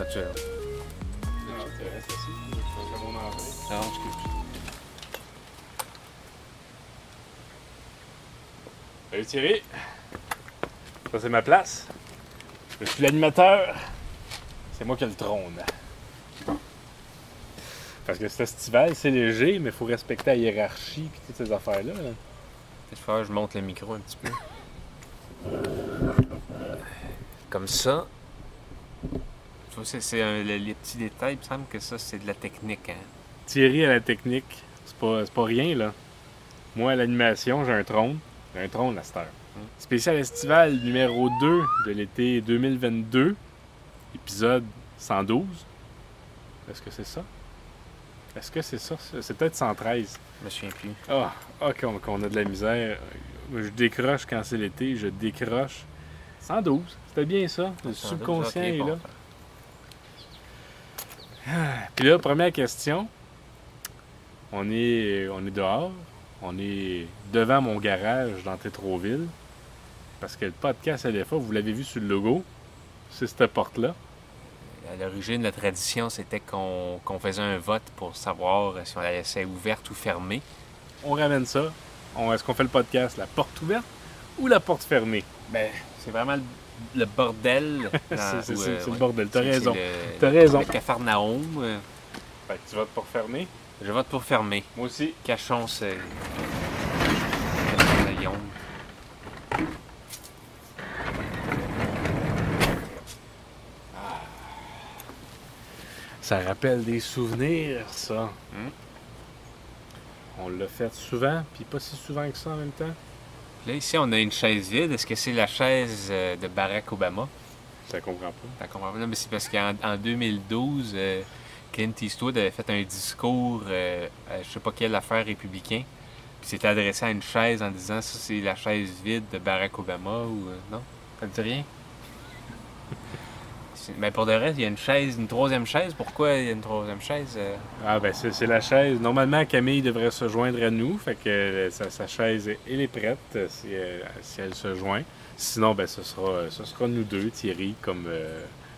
Ah. Je excuse. Salut Thierry. Ça, c'est ma place. Je suis l'animateur. C'est moi qui ai le trône. Parce que c'est estival, c'est léger, mais il faut respecter la hiérarchie et toutes ces affaires-là. là. Peut-être falloir que je monte le micro un petit peu. Comme ça. C'est, un- les, petits détails, il me semble que ça, c'est de la technique. Hein? Thierry à la technique, c'est pas, c'est pas rien, là. Moi, à l'animation, j'ai un trône. J'ai un trône à cette heure. Spécial estival numéro 2 de l'été 2022, épisode 112. Est-ce que c'est ça? Est-ce que c'est ça? C'est peut-être 113. Je me souviens plus. Ah, ah qu'on qu'on a de la misère. Je décroche quand c'est l'été, je décroche. 112, c'était bien ça. Le subconscient est là. Puis là, première question. On est, on est dehors. On est devant mon garage dans Tétroville. Parce que le podcast LFA, vous l'avez vu sur le logo, c'est cette porte-là. À l'origine, la tradition, c'était qu'on, faisait un vote pour savoir si on la laissait ouverte ou fermée. On ramène ça. Est-ce qu'on fait le podcast la porte ouverte ou la porte fermée? Ben, c'est vraiment le, bordel. C'est- euh, c'est le bordel, t'as raison. T'as raison. Le Capharnaüm. euh, Fait que tu votes pour fermer? Je vote pour fermer. Moi aussi. Cachons ce. lion. Ça rappelle des souvenirs, ça. Hmm? On l'a fait souvent, puis pas si souvent que ça en même temps. Là, ici, on a une chaise vide. Est-ce que c'est la chaise euh, de Barack Obama? Ça comprend pas. T'as compris? Non, mais c'est parce qu'en en 2012, euh, Clint Eastwood avait fait un discours euh, à je sais pas quelle affaire républicain. Puis c'était adressé à une chaise en disant ça, c'est la chaise vide de Barack Obama ou. euh, non? Ça te dit rien? Mais pour de reste, il y a une chaise, une troisième chaise. Pourquoi il y a une troisième chaise? euh? Ah ben c'est la chaise. Normalement, Camille devrait se joindre à nous. Fait que euh, sa, chaise, elle est prête euh, si, si elle se joint. Sinon, ben ce sera, ce sera nous deux, Thierry, comme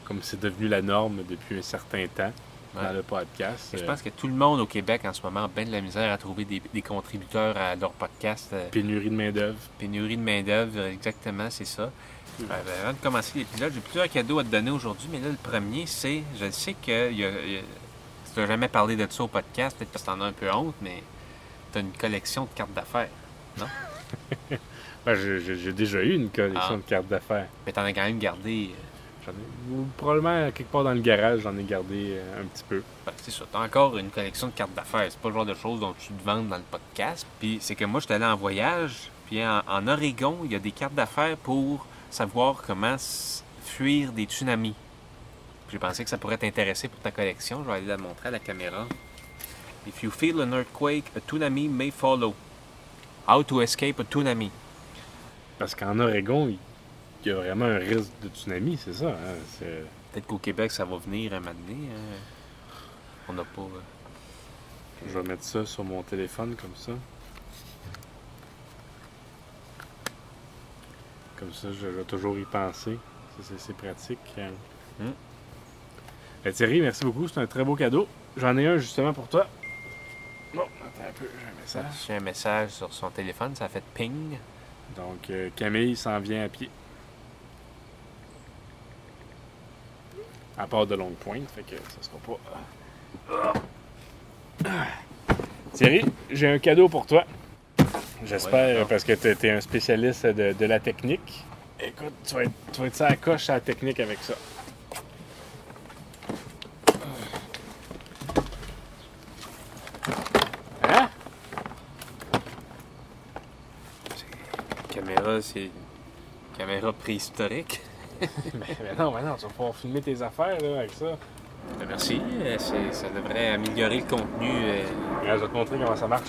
comme c'est devenu la norme depuis un certain temps dans le podcast. Je Euh, pense que tout le monde au Québec en ce moment a bien de la misère à trouver des, des contributeurs à leur podcast. euh, Pénurie de main-d'œuvre. Pénurie de main-d'œuvre, exactement, c'est ça. Euh, ben, avant de commencer l'épisode, j'ai plusieurs cadeaux à te donner aujourd'hui, mais là, le premier, c'est. Je sais que. il y a- il y a- tu n'as jamais parlé de ça au podcast, peut-être que tu en as un peu honte, mais tu as une collection de cartes d'affaires. Ben, j'ai- déjà eu une collection Ah. de cartes d'affaires. Mais tu en as quand même gardé. euh, J'en ai- probablement quelque part dans le garage, j'en ai gardé euh, un petit peu. c'est ça, tu as encore une collection de cartes d'affaires. C'est pas le genre de choses dont tu te vends dans le podcast. Puis c'est que moi, j'étais allé en voyage, puis en, en Oregon, il y a des cartes d'affaires pour savoir comment s- fuir des tsunamis. J'ai pensé que ça pourrait t'intéresser pour ta collection. Je vais aller la montrer à la caméra. If you feel an earthquake, a tsunami may follow. How to escape a tsunami. Parce qu'en Oregon, il il y a vraiment un risque de tsunami, c'est ça. hein, Peut-être qu'au Québec, ça va venir un donné. hein. On n'a pas. euh, Je vais mettre ça sur mon téléphone comme ça. Comme ça, je vais toujours y penser. Ça, C'est pratique. hein. Hmm. Ben, Thierry, merci beaucoup. C'est un très beau cadeau. J'en ai un justement pour toi. Bon, attends un peu, j'ai un message. reçu un message sur son téléphone, ça a fait ping. Donc, euh, Camille s'en vient à pied. À part de longue pointe, fait que ça sera pas. Thierry, j'ai un cadeau pour toi. J'espère, Ouais, parce que tu es, un spécialiste de, de la technique. Écoute, tu vas être, tu vas être ça à coche à la technique avec ça. Hein? Caméra, c'est une caméra préhistorique. Mais, mais non, mais non, tu vas pouvoir filmer tes affaires là, avec ça. Ben, merci. Euh, Ça devrait améliorer le contenu. euh, je vais te montrer comment ça marche.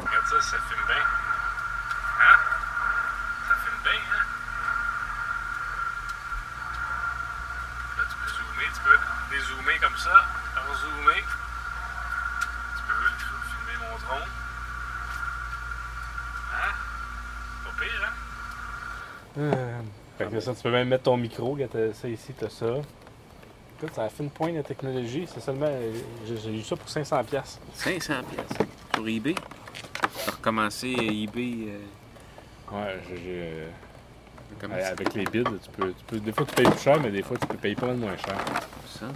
Regarde ça, ça filme bien. Hein? Ça filme bien, hein? Là, tu peux zoomer, tu peux dézoomer comme ça, rezoomer. Tu peux filmer mon drone. Hein? Pas pire, hein? Fait que ça, tu peux même mettre ton micro, t'as ça ici, t'as ça. Écoute, ça a fait une pointe de technologie, c'est seulement. J'ai j'ai eu ça pour 500$. piastres. 500 pièces sur eBay. T'as recommencé eBay. euh, Ouais, j'ai- euh, Avec les bids, tu peux, tu peux. Des fois, tu payes plus cher, mais des fois, tu peux payer pas mal moins cher. ça?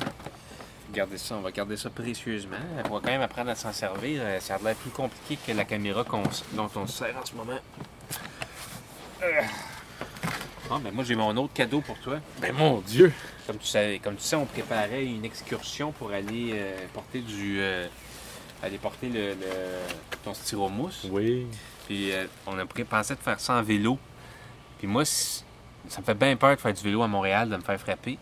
Regardez ça, on va garder ça précieusement. On va quand même apprendre à s'en servir. Euh, Ça a l'air plus compliqué que la caméra dont on se sert en ce moment. Euh. Bon, ben moi j'ai mon autre cadeau pour toi. Ben mon Dieu! Comme tu sais, comme tu sais on préparait une excursion pour aller euh, porter du. euh, aller porter le, le- ton styromousse. Oui. Puis euh, on a pensé de faire ça en vélo. Puis moi, ça me fait bien peur de faire du vélo à Montréal, de me faire frapper.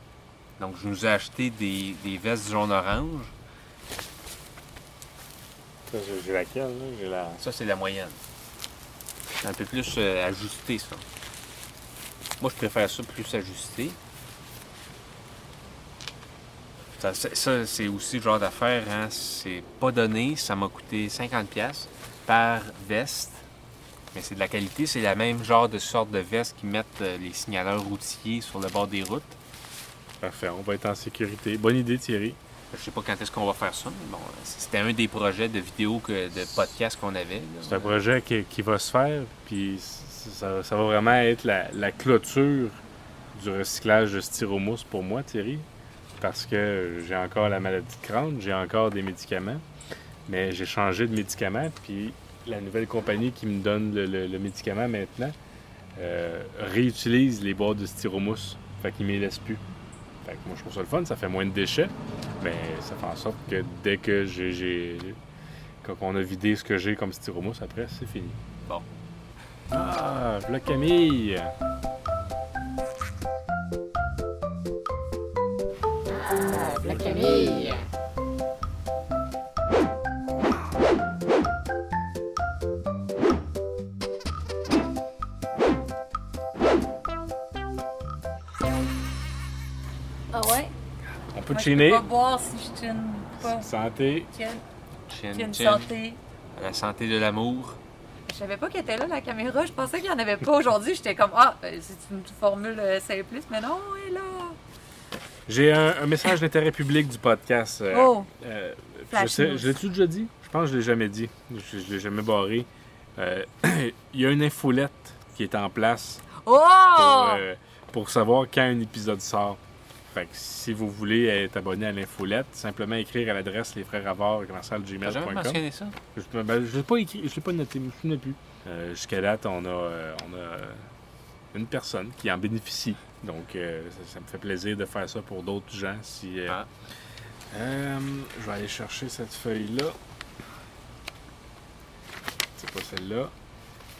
Donc je nous ai acheté des, des vestes jaune-orange. Ça, j'ai- laquelle, là? La. Ça, c'est la moyenne. C'est un peu plus euh, ajusté, ça. Moi, je préfère ça plus ajusté. Ça, c'est- ça, c'est aussi le genre d'affaire, hein. C'est pas donné. Ça m'a coûté 50$ piastres par veste. Mais c'est de la qualité. C'est la même genre de sorte de veste qui mettent euh, les signaleurs routiers sur le bord des routes. Parfait, on va être en sécurité. Bonne idée, Thierry. Je sais pas quand est-ce qu'on va faire ça, mais bon, c'était un des projets de vidéo, que, de podcast qu'on avait. C'est un projet qui, qui va se faire, puis ça, va vraiment être la, clôture du recyclage de styromousse pour moi, Thierry. Parce que j'ai encore la maladie de Crohn, j'ai encore des médicaments, mais j'ai changé de médicament, puis la nouvelle compagnie qui me donne le, médicament maintenant euh, réutilise les boîtes de styromousse. Fait qu'ils ne me laissent plus. Fait que moi, je trouve ça le fun, ça fait moins de déchets, mais ça fait en sorte que dès que j'ai quand on a vidé ce que j'ai comme styromousse, après, c'est fini. Bon. Ah, voilà Camille! La Camille. Ah ouais? On peut Moi, je chiner. peux pas boire si je chine pas. Santé. Chin, chin, chin. santé. La santé de l'amour. Je savais pas qu'elle était là, la caméra. Je pensais qu'il n'y en avait pas aujourd'hui. J'étais comme, ah, ben, c'est une formule euh, simpliste, mais non, elle est là. J'ai un, un message d'intérêt public du podcast. euh, Oh, euh, je sais, je l'ai-tu déjà dit? Je pense que je l'ai jamais dit. Je, je l'ai jamais barré. Euh, Il y a une infolette qui est en place oh! pour, pour savoir quand un épisode sort. Fait que si vous voulez être abonné à l'infolette, simplement écrire à l'adresse lesfrèresavard.gmail.com. mentionné ça? Je ben, je l'ai pas écrit, je l'ai pas noté, je me souviens plus. Euh, Jusqu'à date, on a, euh, on a une personne qui en bénéficie. Donc, euh, ça, ça me fait plaisir de faire ça pour d'autres gens. Si, Ah. je vais aller chercher cette feuille-là. C'est pas celle-là.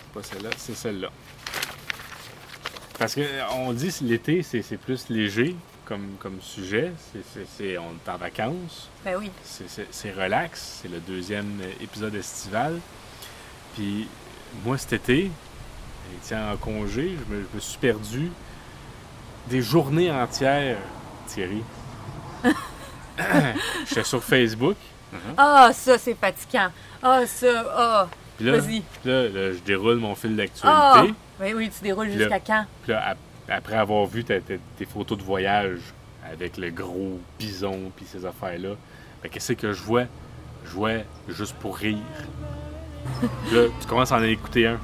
C'est pas celle-là, c'est celle-là. Parce que euh, on dit que l'été, c'est plus léger comme, comme sujet. C'est- on est en vacances. Ben oui. C'est- relax. C'est le deuxième épisode estival. Puis moi, cet été, étant en congé, je me, je me suis perdu des journées entières, Thierry. J'étais sur Facebook. Ah, ça, c'est fatigant. Ah, ça, ah. Puis là, là, là, je déroule mon fil Ah! d'actualité. Ben oui, tu déroules jusqu'à quand? Puis là, après avoir vu tes photos de voyage avec le gros bison puis ces affaires-là, ben, qu'est-ce que je vois? Je vois juste pour rire. Là, tu commences à en écouter un.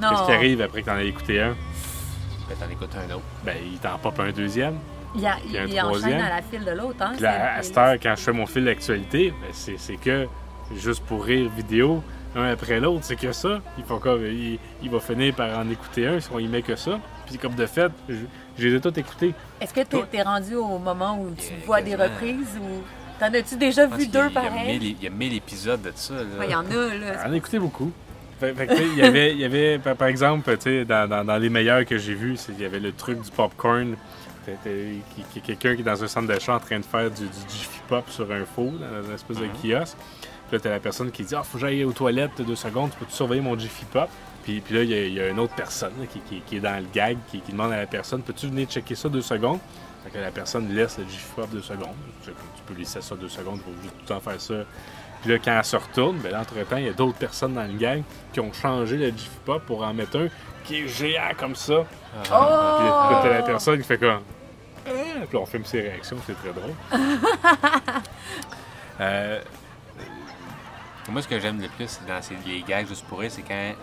Non. Qu'est-ce qui arrive après que tu en as écouté un? Ben, t'en écoutes un autre. Ben, il t'en pop un deuxième. Il, y a, un il, il enchaîne troisième. à la file de l'autre, hein? Puis là, à cette heure, quand je fais mon fil d'actualité, ben, c'est c'est que juste pour rire vidéo, un après l'autre, c'est que ça. Il, faut comme, il, il va finir par en écouter un si on y met que ça. Puis comme de fait, je, je les ai tous écoutés. Est-ce que t'es es rendu au moment où tu vois des reprises ou t'en as-tu déjà vu deux il y a pareils? mille- Il y a 1000 épisodes de ça. Ouais, Il y en a, là. J'en ai écouté beaucoup. Tu il y avait, il y avait par, par exemple, tu sais, dans, dans- dans les meilleurs que j'ai vus, c'est- il y avait le truc du popcorn. Quelqu'un qui est dans un centre d'achat en train de faire du, du Jiffy Pop sur un faux, dans une espèce de Mhm. kiosque. Puis là, t'as la personne qui dit Ah, faut que j'aille aux toilettes deux secondes, peux-tu surveiller mon Jiffy Pop puis, puis là, il y, a- il y a une autre personne là, qui, qui- qui est dans le gag, qui, qui demande à la personne Peux-tu venir checker ça deux secondes? Fait que la personne laisse le Jiffy Pop deux secondes. Tu, peux laisser ça deux secondes, faut juste tout le temps faire ça Puis là, quand elle se retourne, ben entre-temps, il y a d'autres personnes dans le gang qui ont changé le Jiffy Pop pour en mettre un qui est géant comme ça. Puis là, t'as la personne qui fait comme. Ah! Puis là, on filme ses réactions, c'est très drôle. Euh, Moi, ce que j'aime le plus dans ces, les gags juste pour rire, c'est quand il-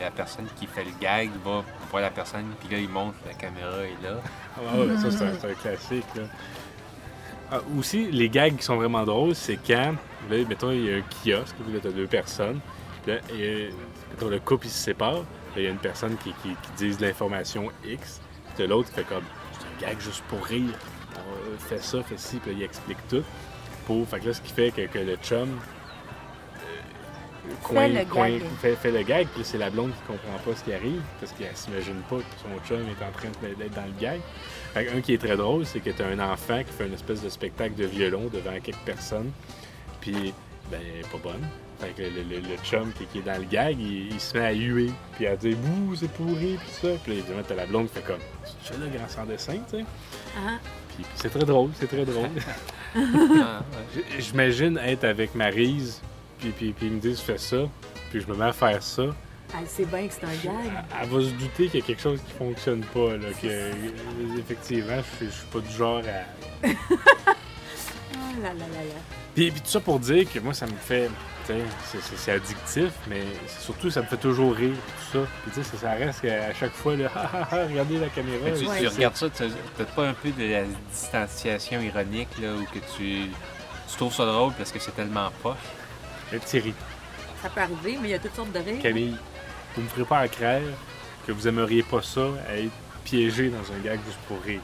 la personne qui fait le gag va voir la personne, puis là, il montre, la caméra est là. Ah ça, c'est un, classique. Là. Ah, aussi, les gags qui sont vraiment drôles, c'est quand, mettons, il y a un kiosque, là, t'as deux personnes, là, mettons, le couple, il se sépare, là, il y a une personne qui, qui, qui dit de l'information X, puis l'autre qui fait comme, c'est un gag juste pour rire, fait ça, fait ci, puis il explique tout. Fait que là, ce qui fait que, que le chum coin- le coin- gag. fait, fait le gag, puis c'est la blonde qui comprend pas ce qui arrive, parce qu'elle s'imagine pas que son chum est en train de- d'être dans le gag. Fait que un qui est très drôle, c'est que tu as un enfant qui fait une espèce de spectacle de violon devant quelques personnes, puis ben, elle est pas bonne. Fait que le, le- le chum qui, qui est dans le gag, il, il se met à huer, puis à dire Bouh, c'est pourri, puis ça. Puis là, évidemment, t'as la blonde qui fait comme Tu fais le grand sans dessin, tu sais? Ah. Puis c'est très drôle, c'est très drôle. J'imagine être avec Maryse, puis, puis, puis il me dit fais ça, puis je me mets à faire ça. Elle sait bien que c'est un gag. Elle, elle va se douter qu'il y a quelque chose qui fonctionne pas, là, que effectivement, je, suis- je suis pas du genre à. Oh là là là là. Puis, puis tout ça pour dire que moi, ça me fait. tu sais, C'est, addictif, mais surtout, ça me fait toujours rire, tout ça. Puis tu sais, ça, ça reste à chaque fois, là, Ah, ah, ah, regardez la caméra. Mais tu, Ouais. tu regardes ça, tu t'as pas un peu de la distanciation ironique, là, où que tu, tu trouves ça drôle parce que c'est tellement poche. Mais Thierry, Ça peut arriver, mais il y a toutes sortes de rires. Camille, vous me ferez pas à craire que vous aimeriez pas ça, à être piégé dans un gag juste pour rire.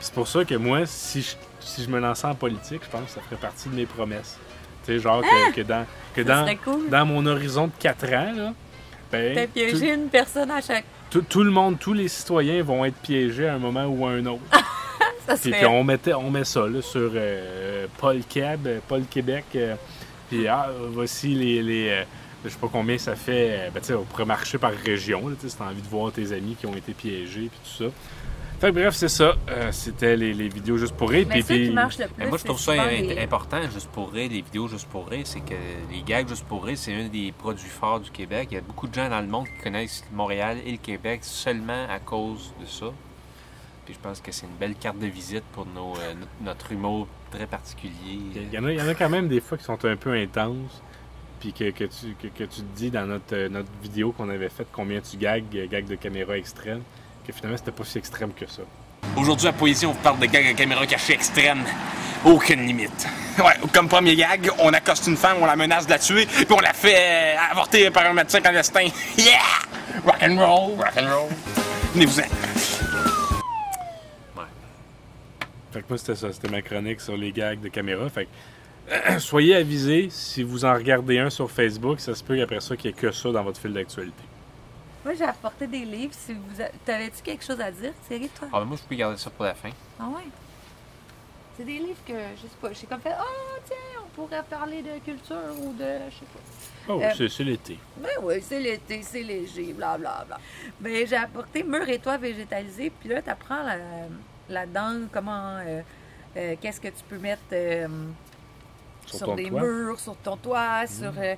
C'est pour ça que moi, si je, si je me lançais en politique, je pense que ça ferait partie de mes promesses. Tu sais, genre que, que dans, que dans, cool. dans mon horizon de 4 ans, là, ben, T'as tout, piégé une personne à chaque. tout- tout le monde, tous les citoyens vont être piégés à un moment ou à un autre. Ça Puis, serait. puis on, mettait, on met ça là, sur euh, Paul Cab, euh, Paul Québec. euh, puis ah, voici les. les euh, je sais pas combien ça fait. euh, ben, tu sais, on pourrait marcher par région, là, tu sais, si t'as envie de voir tes amis qui ont été piégés, puis tout ça. Fait que bref, c'est ça. Euh, C'était les, les vidéos juste pour rire. Mais Puis, qui le plus. Mais moi, je trouve ça les- important, juste pour rire, les vidéos juste pour rire, c'est que les gags juste pour rire, c'est un des produits forts du Québec. Il y a beaucoup de gens dans le monde qui connaissent Montréal et le Québec seulement à cause de ça. Puis je pense que c'est une belle carte de visite pour nos, euh, notre humour très particulier. Il y, en a, il y en a quand même des fois qui sont un peu intenses. Puis que, que tu, que, que tu te dis dans notre, euh, notre vidéo qu'on avait faite combien tu gags, euh, gags de caméra extrême, que finalement c'était pas si extrême que ça. Aujourd'hui, à Poésie, on vous parle de gags à caméra cachée extrême. Aucune limite. Ouais, comme premier gag, on accoste une femme, on la menace de la tuer, puis on la fait euh, avorter par un médecin clandestin. Yeah! Rock and roll, rock and roll. Venez-vous-en. Fait que moi, c'était ça. C'était ma chronique sur les gags de caméra. Fait que soyez avisés, si vous en regardez un sur Facebook, ça se peut qu'après ça, qu'il n'y ait que ça dans votre fil d'actualité. Moi, j'ai apporté des livres. Si vous a- T'avais-tu quelque chose à dire, Thierry, toi? Ah, ben moi, je peux garder ça pour la fin. Ah ouais? C'est des livres que, je sais pas, j'ai comme fait, oh, tiens, on pourrait parler de culture ou de, je sais pas. Oh, Euh, c'est, l'été. Ben oui, c'est l'été, c'est léger, blablabla. Bla, bla. Ben, j'ai apporté Mur et toi végétalisé, puis là, tu apprends là, là-dedans comment, euh, euh, qu'est-ce que tu peux mettre euh, Sur sur, des toit. murs, sur ton toit, sur... euh,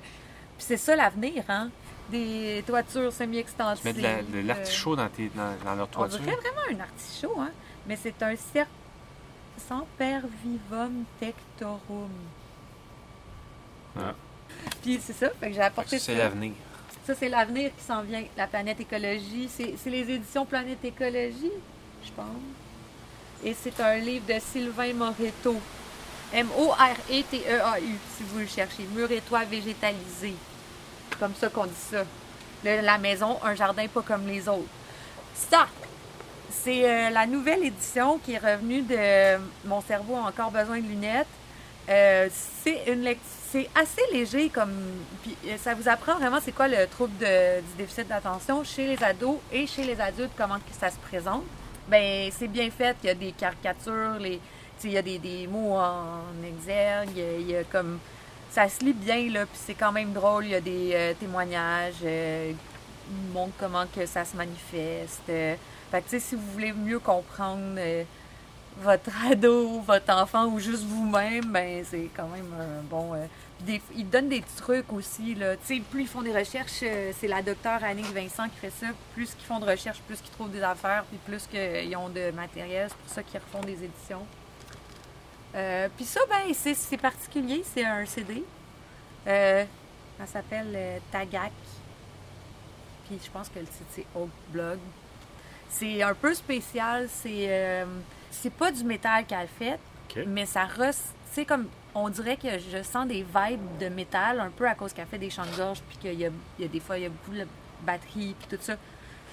puis c'est ça l'avenir, hein? Des toitures semi-extensibles. Tu mets de, la- de l'artichaut dans, tes, dans, dans leur On toiture? dirait vraiment un artichaut, hein? Mais c'est un cerf semper vivum tectorum. Ah. Puis c'est ça, fait que j'ai apporté ça, C'est ça. l'avenir. Ça, c'est l'avenir qui s'en vient. La planète écologie. C'est c'est les éditions Planète Écologie, je pense. Et c'est un livre de Sylvain Moreto. M-O-R-E-T-E-A-U, si vous le cherchez. Mur et végétalisé. Comme ça qu'on dit ça. La maison, un jardin pas comme les autres. Ça, c'est euh, la nouvelle édition qui est revenue de Mon cerveau a encore besoin de lunettes. Euh, c'est une c'est assez léger comme puis euh, ça vous apprend vraiment c'est quoi le trouble de- du déficit d'attention chez les ados et chez les adultes comment que ça se présente. Ben c'est bien fait, il y a des caricatures, les il y a des, des mots en exergue, y a, comme ça se lit bien là, puis c'est quand même drôle, il y a des euh, témoignages euh, ils montrent comment que ça se manifeste. euh. fait que si vous voulez mieux comprendre euh, votre ado, votre enfant ou juste vous-même, ben c'est quand même un bon. euh, ils donnent des trucs aussi. Là. Plus ils font des recherches, euh, c'est la docteure Annick Vincent qui fait ça. Plus qu'ils font de recherches, plus qu'ils trouvent des affaires, puis plus qu'ils ont de matériel. C'est pour ça qu'ils refont des éditions. Euh, puis ça, ben, c'est particulier. C'est un CD. Euh, ça s'appelle euh, Tagak. Puis je pense que le titre, c'est Oak Blog. C'est un peu spécial. C'est euh, c'est pas du métal qu'elle fait, mais ça. C'est comme. On dirait que je sens des vibes de métal un peu à cause qu'elle fait des chants de gorge, puis qu'il y y a des fois, il y a beaucoup de batterie, puis tout ça.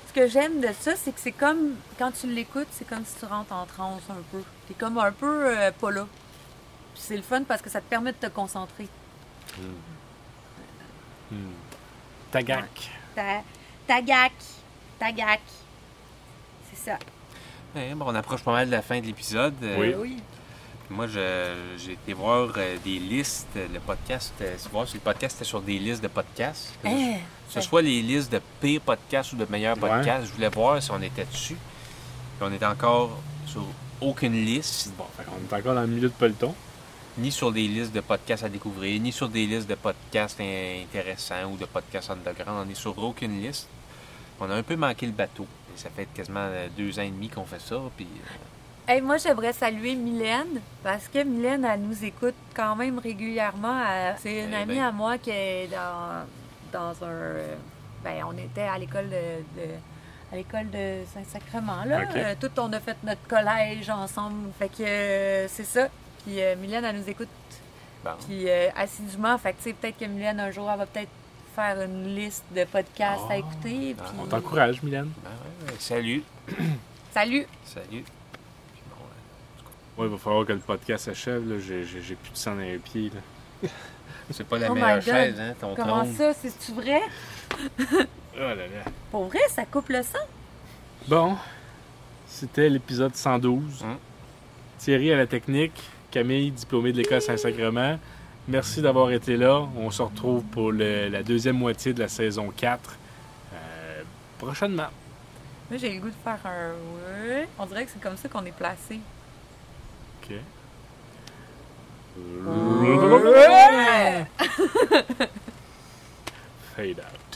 Ce que j'aime de ça, c'est que c'est comme. Quand tu l'écoutes, c'est comme si tu rentres en transe un peu. T'es comme un peu euh, pas là. Puis c'est le fun parce que ça te permet de te concentrer. Tagak. Ta, tagak. Tagak. C'est ça. Ouais, bon, on approche pas mal de la fin de l'épisode. Euh, Oui. oui. Moi, je- j'ai été voir euh, des listes. Le podcast, euh, c'est voir si le podcast était sur des listes de podcasts. Que Hein? ce soit les listes de pires podcasts ou de meilleurs Ouais. podcasts. Je voulais voir si on était dessus. Puis on était encore sur aucune liste, Bon, fait qu'on est encore dans le milieu de peloton. ni sur des listes de podcasts à découvrir, ni sur des listes de podcasts in- intéressants ou de podcasts underground. On est sur aucune liste. On a un peu manqué le bateau. Ça fait quasiment euh, deux ans et demi qu'on fait ça. Puis, euh, Hey, moi, j'aimerais saluer Mylène parce que Mylène, elle nous écoute quand même régulièrement. C'est une Eh amie ben. à moi qui est dans, dans un. euh, Ben, on était à l'école de. de- à l'école de Saint-Sacrement, là. Euh, tout, on a fait notre collège ensemble. Fait que euh, c'est ça. Puis euh, Mylène, elle nous écoute bon. puis euh, assidûment. Fait que, tu sais, peut-être que Mylène, un jour, elle va peut-être faire une liste de podcasts à Ah. écouter. Ah, puis- On t'encourage, Mylène. Ben ouais, ouais. Salut. Salut! Salut. Puis bon, Moi, il va falloir que le podcast s'achève. là. J'ai plus de sang dans les pieds. là. c'est pas la Oh meilleure chaise, hein, ton Comment trône. ça? C'est-tu vrai? Oh là là. Pour vrai, ça coupe le sang? Bon, c'était l'épisode 112. Hum. Thierry à la technique, Camille, diplômée de l'école Saint-Sacrement. Merci d'avoir été là. On se retrouve pour le- la deuxième moitié de la saison 4 euh, prochainement. Moi, j'ai le goût de faire un ouais. On dirait que c'est comme ça qu'on est placé. OK. Ouais. Fade out.